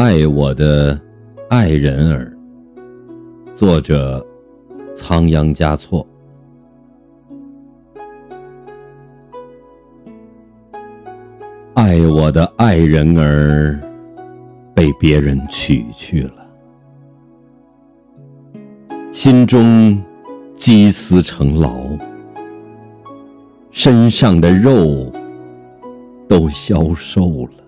爱我的爱人儿，作者仓央嘉措。爱我的爱人儿被别人娶去了，心中积思成牢，身上的肉都消瘦了。